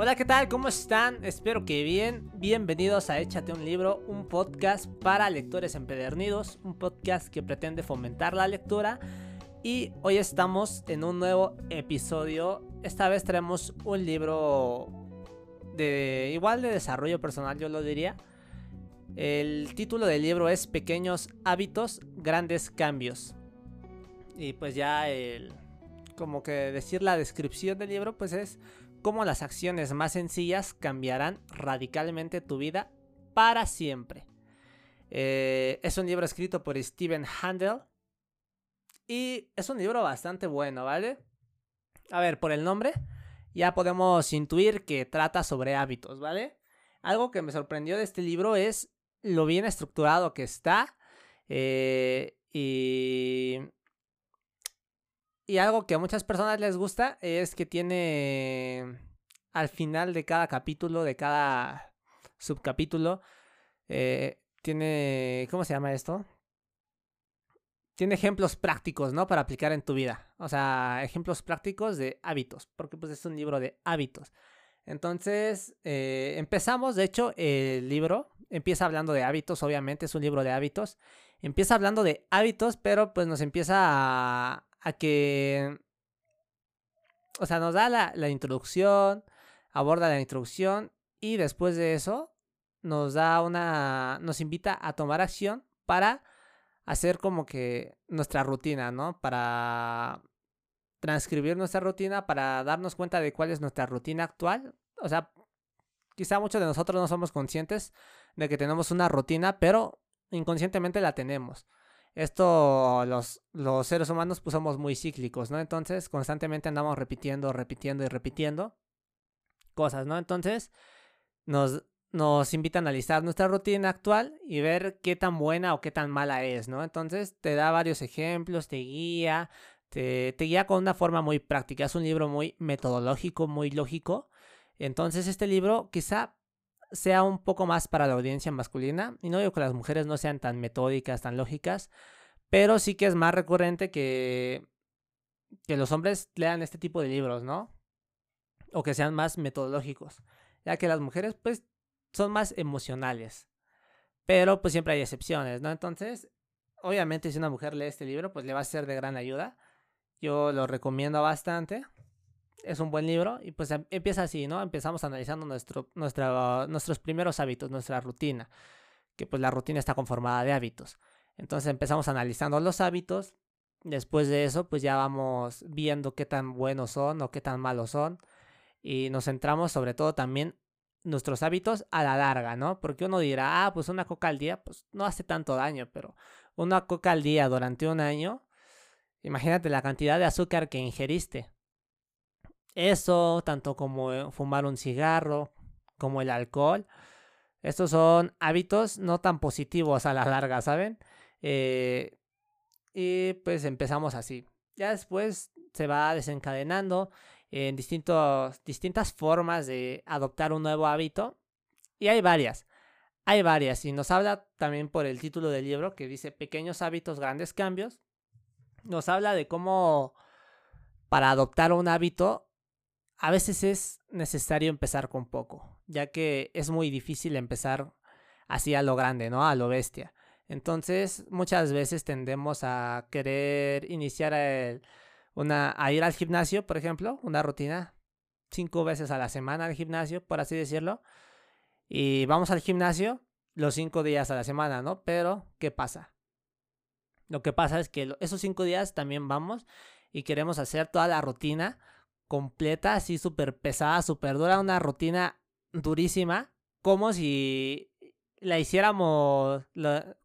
Hola, ¿qué tal? ¿Cómo están? Espero que bien. Bienvenidos a Échate un libro, un podcast para lectores empedernidos, un podcast que pretende fomentar la lectura. Y hoy estamos en un nuevo episodio. Esta vez traemos un libro de igual de desarrollo personal, yo lo diría. El título del libro es Pequeños hábitos, grandes cambios. Y pues ya el como que decir la descripción del libro pues es cómo las acciones más sencillas cambiarán radicalmente tu vida para siempre. Eh, es un libro escrito por Steven Handel y es un libro bastante bueno, ¿vale? A ver, por el nombre ya podemos intuir que trata sobre hábitos, ¿vale? Algo que me sorprendió de este libro es lo bien estructurado que está eh, y y algo que a muchas personas les gusta es que tiene al final de cada capítulo, de cada subcapítulo, eh, tiene, ¿cómo se llama esto? Tiene ejemplos prácticos, ¿no? Para aplicar en tu vida. O sea, ejemplos prácticos de hábitos, porque pues es un libro de hábitos. Entonces, eh, empezamos, de hecho, el libro empieza hablando de hábitos, obviamente es un libro de hábitos. Empieza hablando de hábitos, pero pues nos empieza a, a que, o sea, nos da la, introducción, aborda la introducción y después de eso nos da una, nos invita a tomar acción para hacer como que nuestra rutina, ¿no? Para transcribir nuestra rutina, para darnos cuenta de cuál es nuestra rutina actual. O sea, quizá muchos de nosotros no somos conscientes de que tenemos una rutina, pero inconscientemente la tenemos esto los, los seres humanos pues somos muy cíclicos, ¿no? Entonces constantemente andamos repitiendo, repitiendo y repitiendo cosas, ¿no? Entonces nos, nos invita a analizar nuestra rutina actual y ver qué tan buena o qué tan mala es, ¿no? Entonces te da varios ejemplos, te guía, te, te guía con una forma muy práctica. Es un libro muy metodológico, muy lógico. Entonces este libro quizá sea un poco más para la audiencia masculina. Y no digo que las mujeres no sean tan metódicas, tan lógicas, pero sí que es más recurrente que, que los hombres lean este tipo de libros, ¿no? O que sean más metodológicos. Ya que las mujeres, pues, son más emocionales. Pero, pues, siempre hay excepciones, ¿no? Entonces, obviamente, si una mujer lee este libro, pues le va a ser de gran ayuda. Yo lo recomiendo bastante es un buen libro y pues em, empieza así, ¿no? Empezamos analizando nuestro, nuestra, nuestros primeros hábitos, nuestra rutina, que pues la rutina está conformada de hábitos. Entonces empezamos analizando los hábitos, después de eso pues ya vamos viendo qué tan buenos son o qué tan malos son y nos centramos sobre todo también nuestros hábitos a la larga, ¿no? Porque uno dirá, ah, pues una coca al día, pues no hace tanto daño, pero una coca al día durante un año, imagínate la cantidad de azúcar que ingeriste eso, tanto como eh, fumar un cigarro, como el alcohol. Estos son hábitos no tan positivos a la larga, ¿saben? Eh, y pues empezamos así. Ya después se va desencadenando en distintos, distintas formas de adoptar un nuevo hábito. Y hay varias. Hay varias. Y nos habla también por el título del libro que dice Pequeños hábitos, grandes cambios. Nos habla de cómo para adoptar un hábito a veces es necesario empezar con poco, ya que es muy difícil empezar así a lo grande, ¿no? A lo bestia. Entonces, muchas veces tendemos a querer iniciar una, a ir al gimnasio, por ejemplo, una rutina, cinco veces a la semana al gimnasio, por así decirlo. Y vamos al gimnasio los cinco días a la semana, ¿no? Pero, ¿qué pasa? Lo que pasa es que esos cinco días también vamos y queremos hacer toda la rutina completa, así súper pesada, súper dura, una rutina durísima, como si la hiciéramos,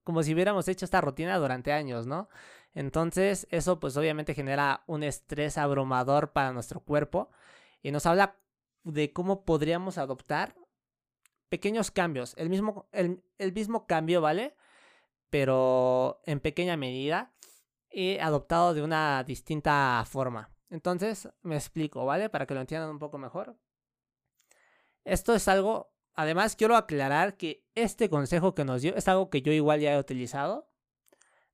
como si hubiéramos hecho esta rutina durante años, ¿no? Entonces, eso pues obviamente genera un estrés abrumador para nuestro cuerpo y nos habla de cómo podríamos adoptar pequeños cambios, el mismo, el, el mismo cambio, ¿vale? Pero en pequeña medida y adoptado de una distinta forma. Entonces, me explico, ¿vale? Para que lo entiendan un poco mejor. Esto es algo, además quiero aclarar que este consejo que nos dio es algo que yo igual ya he utilizado.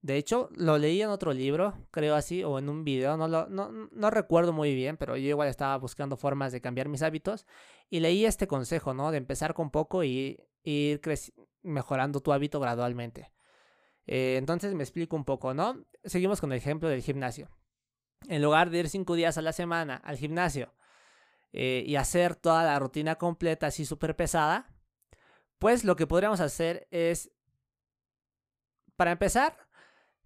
De hecho, lo leí en otro libro, creo así, o en un video, no, lo, no, no recuerdo muy bien, pero yo igual estaba buscando formas de cambiar mis hábitos y leí este consejo, ¿no? De empezar con poco y, ir mejorando tu hábito gradualmente. Eh, entonces me explico un poco, ¿no? Seguimos con el ejemplo del gimnasio. En lugar de ir cinco días a la semana al gimnasio eh, y hacer toda la rutina completa así súper pesada, pues lo que podríamos hacer es, para empezar,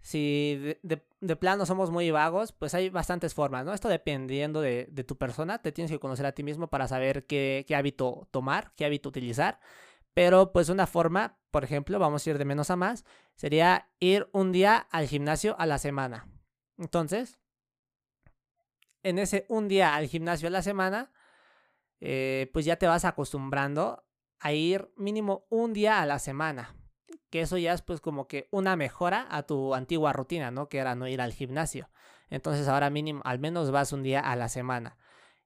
si de, plano somos muy vagos, pues hay bastantes formas, ¿no? Esto dependiendo de, tu persona, te tienes que conocer a ti mismo para saber qué, qué, hábito tomar, qué hábito utilizar. Pero pues una forma, por ejemplo, vamos a ir de menos a más, sería ir un día al gimnasio a la semana. Entonces, en ese un día al gimnasio a la semana, eh, pues ya te vas acostumbrando a ir mínimo un día a la semana que eso ya es pues como que una mejora a tu antigua rutina, ¿no? Que era no ir al gimnasio. Entonces ahora mínimo, al menos vas un día a la semana.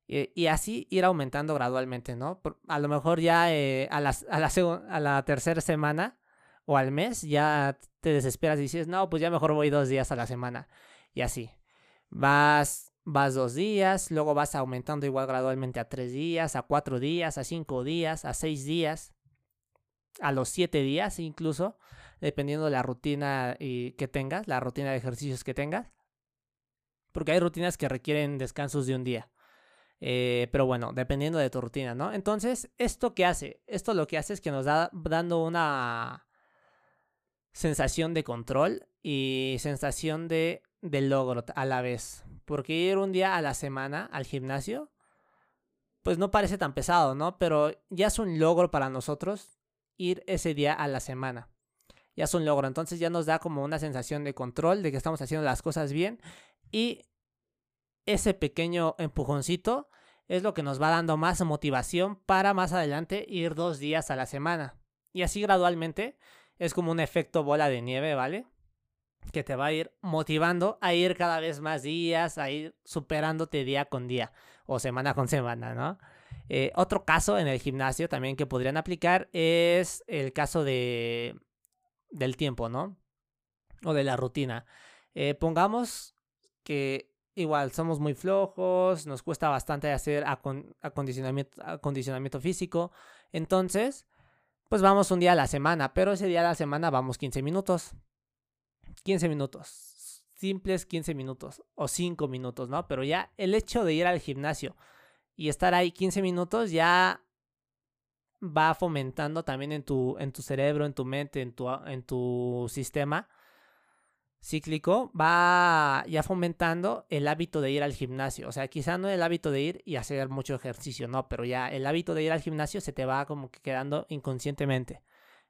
Y, así ir aumentando gradualmente, ¿no? a lo mejor ya eh, a, la, a, la tercera semana o al mes ya te desesperas y dices, no, pues ya mejor voy dos días a la semana. Y así. Vas, vas dos días, luego vas aumentando igual gradualmente a tres días, a cuatro días, a cinco días, a seis días a los 7 días incluso, dependiendo de la rutina que tengas, la rutina de ejercicios que tengas. Porque hay rutinas que requieren descansos de un día. Eh, pero bueno, dependiendo de tu rutina, ¿no? Entonces, ¿esto qué hace? Esto lo que hace es que nos da dando una sensación de control y sensación de, de logro a la vez. Porque ir un día a la semana al gimnasio, pues no parece tan pesado, ¿no? Pero ya es un logro para nosotros ir ese día a la semana. Ya es un logro, entonces ya nos da como una sensación de control, de que estamos haciendo las cosas bien y ese pequeño empujoncito es lo que nos va dando más motivación para más adelante ir dos días a la semana. Y así gradualmente es como un efecto bola de nieve, ¿vale? Que te va a ir motivando a ir cada vez más días, a ir superándote día con día o semana con semana, ¿no? Eh, otro caso en el gimnasio también que podrían aplicar es el caso de del tiempo, ¿no? O de la rutina. Eh, pongamos que igual somos muy flojos, nos cuesta bastante hacer acondicionamiento, acondicionamiento físico. Entonces, pues vamos un día a la semana, pero ese día a la semana vamos 15 minutos. 15 minutos. Simples 15 minutos o 5 minutos, ¿no? Pero ya el hecho de ir al gimnasio y estar ahí 15 minutos ya va fomentando también en tu, en tu cerebro, en tu mente, en tu, en tu sistema cíclico, va ya fomentando el hábito de ir al gimnasio. O sea, quizá no el hábito de ir y hacer mucho ejercicio, no, pero ya el hábito de ir al gimnasio se te va como que quedando inconscientemente.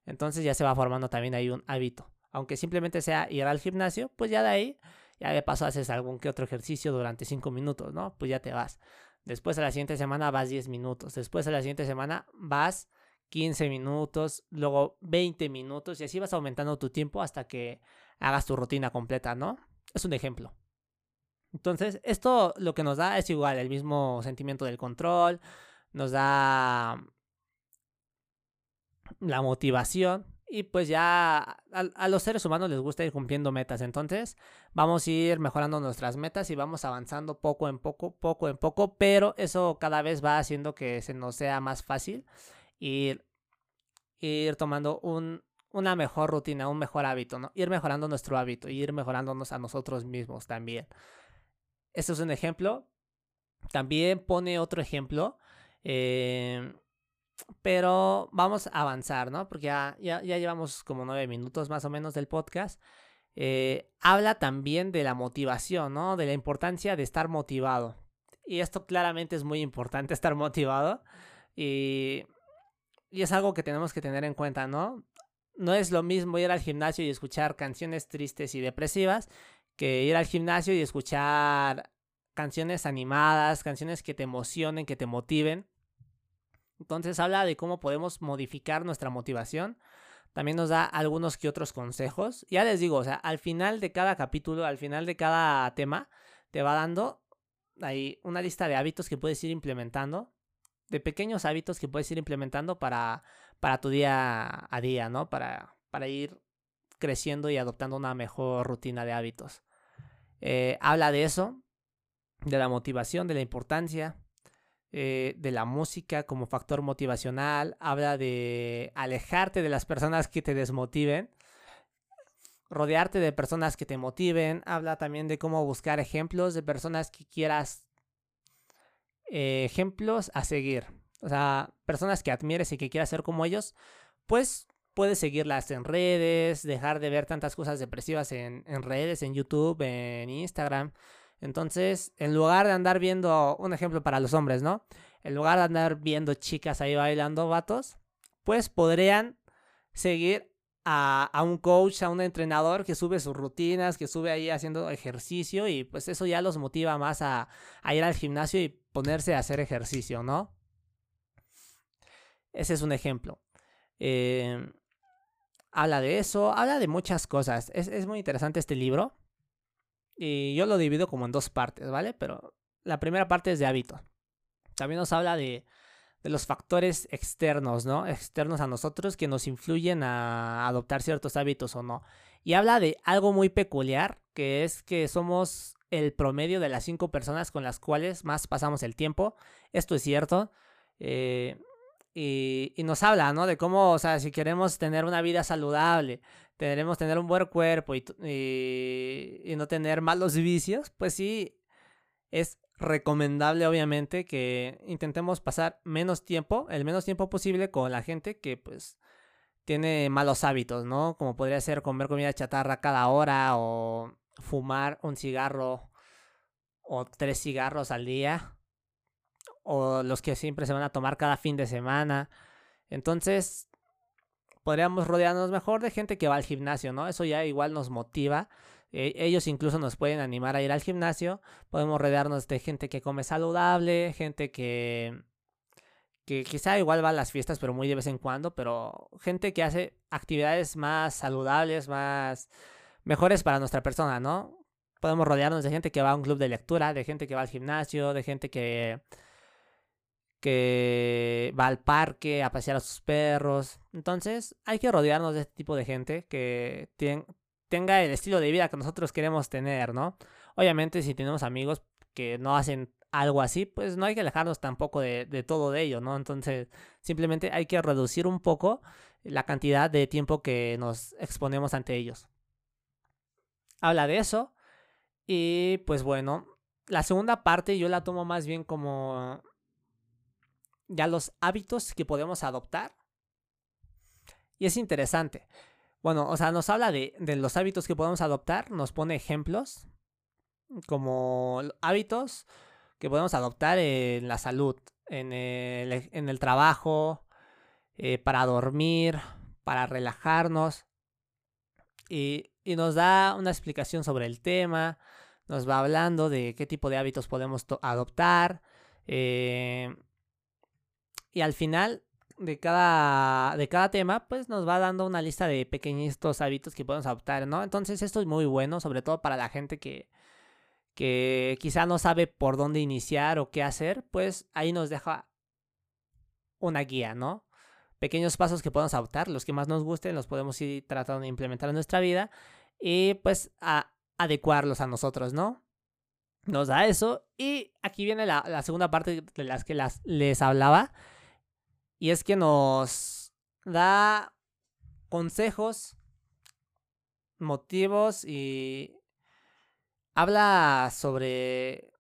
Entonces ya se va formando también ahí un hábito. Aunque simplemente sea ir al gimnasio, pues ya de ahí, ya de paso haces algún que otro ejercicio durante 5 minutos, ¿no? Pues ya te vas. Después a la siguiente semana vas 10 minutos. Después a la siguiente semana vas 15 minutos, luego 20 minutos y así vas aumentando tu tiempo hasta que hagas tu rutina completa, ¿no? Es un ejemplo. Entonces, esto lo que nos da es igual, el mismo sentimiento del control, nos da la motivación y pues ya a, los seres humanos les gusta ir cumpliendo metas. Entonces vamos a ir mejorando nuestras metas y vamos avanzando poco en poco, poco en poco. Pero eso cada vez va haciendo que se nos sea más fácil ir, ir tomando un, una mejor rutina, un mejor hábito, ¿no? Ir mejorando nuestro hábito, ir mejorándonos a nosotros mismos también. Este es un ejemplo. También pone otro ejemplo. Eh, pero vamos a avanzar, ¿no? Porque ya, ya, llevamos como nueve minutos más o menos del podcast. Eh, habla también de la motivación, ¿no? De la importancia de estar motivado. Y esto claramente es muy importante, estar motivado. Y, y es algo que tenemos que tener en cuenta, ¿no? No es lo mismo ir al gimnasio y escuchar canciones tristes y depresivas que ir al gimnasio y escuchar canciones animadas, canciones que te emocionen, que te motiven. Entonces habla de cómo podemos modificar nuestra motivación. También nos da algunos que otros consejos. Ya les digo, o sea, al final de cada capítulo, al final de cada tema, te va dando ahí una lista de hábitos que puedes ir implementando, de pequeños hábitos que puedes ir implementando para, para tu día a día, ¿no? Para, para ir creciendo y adoptando una mejor rutina de hábitos. Eh, habla de eso, de la motivación, de la importancia, eh, de la música como factor motivacional, habla de alejarte de las personas que te desmotiven, rodearte de personas que te motiven, habla también de cómo buscar ejemplos de personas que quieras, eh, ejemplos a seguir, o sea, personas que admires y que quieras ser como ellos, pues puedes seguirlas en redes, dejar de ver tantas cosas depresivas en, en redes, en YouTube, en Instagram. Entonces, en lugar de andar viendo, un ejemplo para los hombres, ¿no? En lugar de andar viendo chicas ahí bailando vatos, pues podrían seguir a, un coach, a un entrenador que sube sus rutinas, que sube ahí haciendo ejercicio y pues eso ya los motiva más a, a ir al gimnasio y ponerse a hacer ejercicio, ¿no? Ese es un ejemplo. Eh, habla de eso, habla de muchas cosas. Es, es muy interesante este libro. Y yo lo divido como en dos partes, ¿vale? Pero la primera parte es de hábitos. También nos habla de, de los factores externos, ¿no? Externos a nosotros que nos influyen a adoptar ciertos hábitos o no. Y habla de algo muy peculiar, que es que somos el promedio de las cinco personas con las cuales más pasamos el tiempo. Esto es cierto. Eh, y, nos habla, ¿no? De cómo, o sea, si queremos tener una vida saludable, queremos tener un buen cuerpo y, y, y no tener malos vicios, pues sí, es recomendable obviamente que intentemos pasar menos tiempo, el menos tiempo posible con la gente que pues tiene malos hábitos, ¿no? Como podría ser comer comida chatarra cada hora o fumar un cigarro o tres cigarros al día o los que siempre se van a tomar cada fin de semana. Entonces, podríamos rodearnos mejor de gente que va al gimnasio, ¿no? Eso ya igual nos motiva. E ellos incluso nos pueden animar a ir al gimnasio. Podemos rodearnos de gente que come saludable, gente que que quizá igual va a las fiestas, pero muy de vez en cuando, pero gente que hace actividades más saludables, más mejores para nuestra persona, ¿no? Podemos rodearnos de gente que va a un club de lectura, de gente que va al gimnasio, de gente que que va al parque a pasear a sus perros. Entonces hay que rodearnos de este tipo de gente que tenga el estilo de vida que nosotros queremos tener, ¿no? Obviamente si tenemos amigos que no hacen algo así, pues no hay que alejarnos tampoco de, de todo de ello, ¿no? Entonces simplemente hay que reducir un poco la cantidad de tiempo que nos exponemos ante ellos. Habla de eso. Y pues bueno, la segunda parte yo la tomo más bien como ya los hábitos que podemos adoptar. Y es interesante. Bueno, o sea, nos habla de, de los hábitos que podemos adoptar, nos pone ejemplos como hábitos que podemos adoptar en la salud, en el, en el trabajo, eh, para dormir, para relajarnos. Y, y, nos da una explicación sobre el tema, nos va hablando de qué tipo de hábitos podemos adoptar. Eh, y al final de cada, de cada tema, pues nos va dando una lista de pequeñitos hábitos que podemos adoptar, ¿no? Entonces esto es muy bueno, sobre todo para la gente que, que quizá no sabe por dónde iniciar o qué hacer, pues ahí nos deja una guía, ¿no? Pequeños pasos que podemos adoptar, los que más nos gusten, los podemos ir tratando de implementar en nuestra vida y pues a adecuarlos a nosotros, ¿no? Nos da eso y aquí viene la, la segunda parte de las que las, les hablaba, y es que nos da consejos, motivos y habla sobre...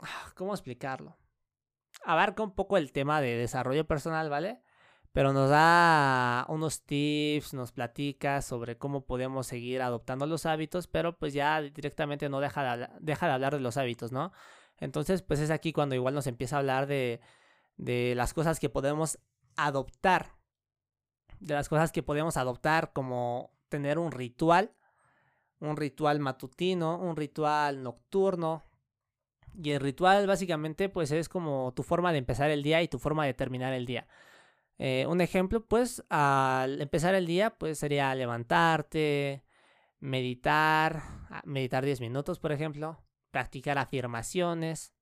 Ah, ¿Cómo explicarlo? Abarca un poco el tema de desarrollo personal, ¿vale? Pero nos da unos tips, nos platica sobre cómo podemos seguir adoptando los hábitos, pero pues ya directamente no deja de, de hablar de los hábitos, ¿no? Entonces, pues es aquí cuando igual nos empieza a hablar de de las cosas que podemos adoptar, de las cosas que podemos adoptar como tener un ritual, un ritual matutino, un ritual nocturno. Y el ritual básicamente pues es como tu forma de empezar el día y tu forma de terminar el día. Eh, un ejemplo pues al empezar el día pues sería levantarte, meditar, meditar 10 minutos por ejemplo, practicar afirmaciones,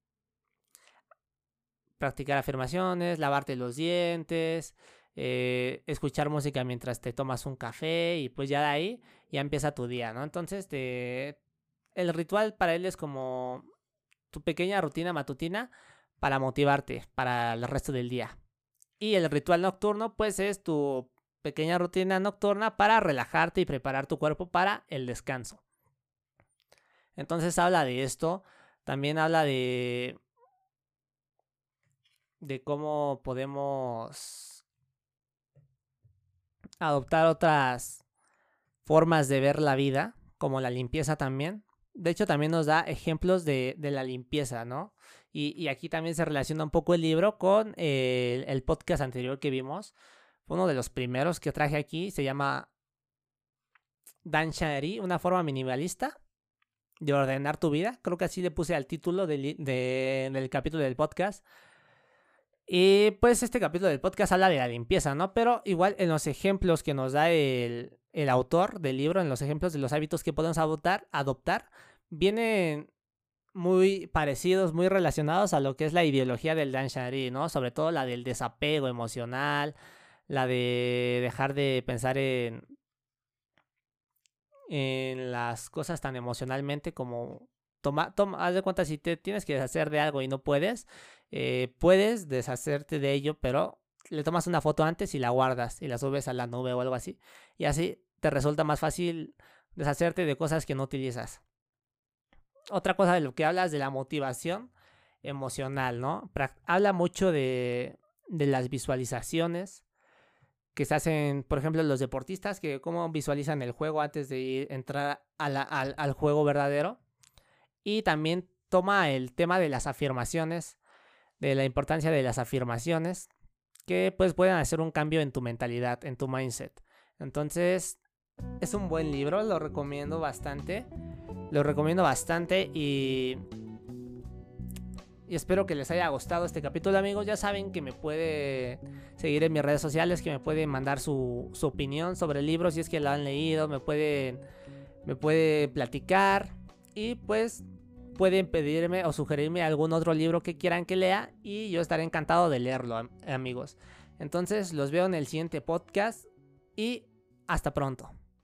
practicar afirmaciones, lavarte los dientes, eh, escuchar música mientras te tomas un café y pues ya de ahí ya empieza tu día, ¿no? Entonces el ritual para él es como tu pequeña rutina matutina para motivarte para el resto del día. Y el ritual nocturno pues es tu pequeña rutina nocturna para relajarte y preparar tu cuerpo para el descanso. Entonces habla de esto, también habla de de cómo podemos adoptar otras formas de ver la vida, como la limpieza también. De hecho, también nos da ejemplos de, la limpieza, ¿no? Y, aquí también se relaciona un poco el libro con el, el podcast anterior que vimos. Fue uno de los primeros que traje aquí. Se llama Dan Shari, una forma minimalista de ordenar tu vida. Creo que así le puse al título del capítulo del podcast. Y pues este capítulo del podcast habla de la limpieza, ¿no? Pero igual en los ejemplos que nos da el, autor del libro, en los ejemplos de los hábitos que podemos adoptar, adoptar, vienen muy parecidos, muy relacionados a lo que es la ideología del Dan Shari, ¿no? Sobre todo la del desapego emocional, la de dejar de pensar en, en las cosas tan emocionalmente como toma, toma, haz de cuenta si te tienes que deshacer de algo y no puedes, eh, puedes deshacerte de ello, pero le tomas una foto antes y la guardas y la subes a la nube o algo así. Y así te resulta más fácil deshacerte de cosas que no utilizas. Otra cosa de lo que hablas de la motivación emocional, ¿no? habla mucho de, las visualizaciones que se hacen, por ejemplo, los deportistas, que cómo visualizan el juego antes de entrar al, al juego verdadero. Y también toma el tema de las afirmaciones, de la importancia de las afirmaciones, que pues pueden hacer un cambio en tu mentalidad, en tu mindset. Entonces, es un buen libro, lo recomiendo bastante. Lo recomiendo bastante y y espero que les haya gustado este capítulo, amigos. Ya saben que me puede seguir en mis redes sociales, que me pueden mandar su, opinión sobre el libro si es que lo han leído, me pueden, me puede platicar y pues pueden pedirme o sugerirme algún otro libro que quieran que lea y yo estaré encantado de leerlo, amigos. Entonces los veo en el siguiente podcast y hasta pronto.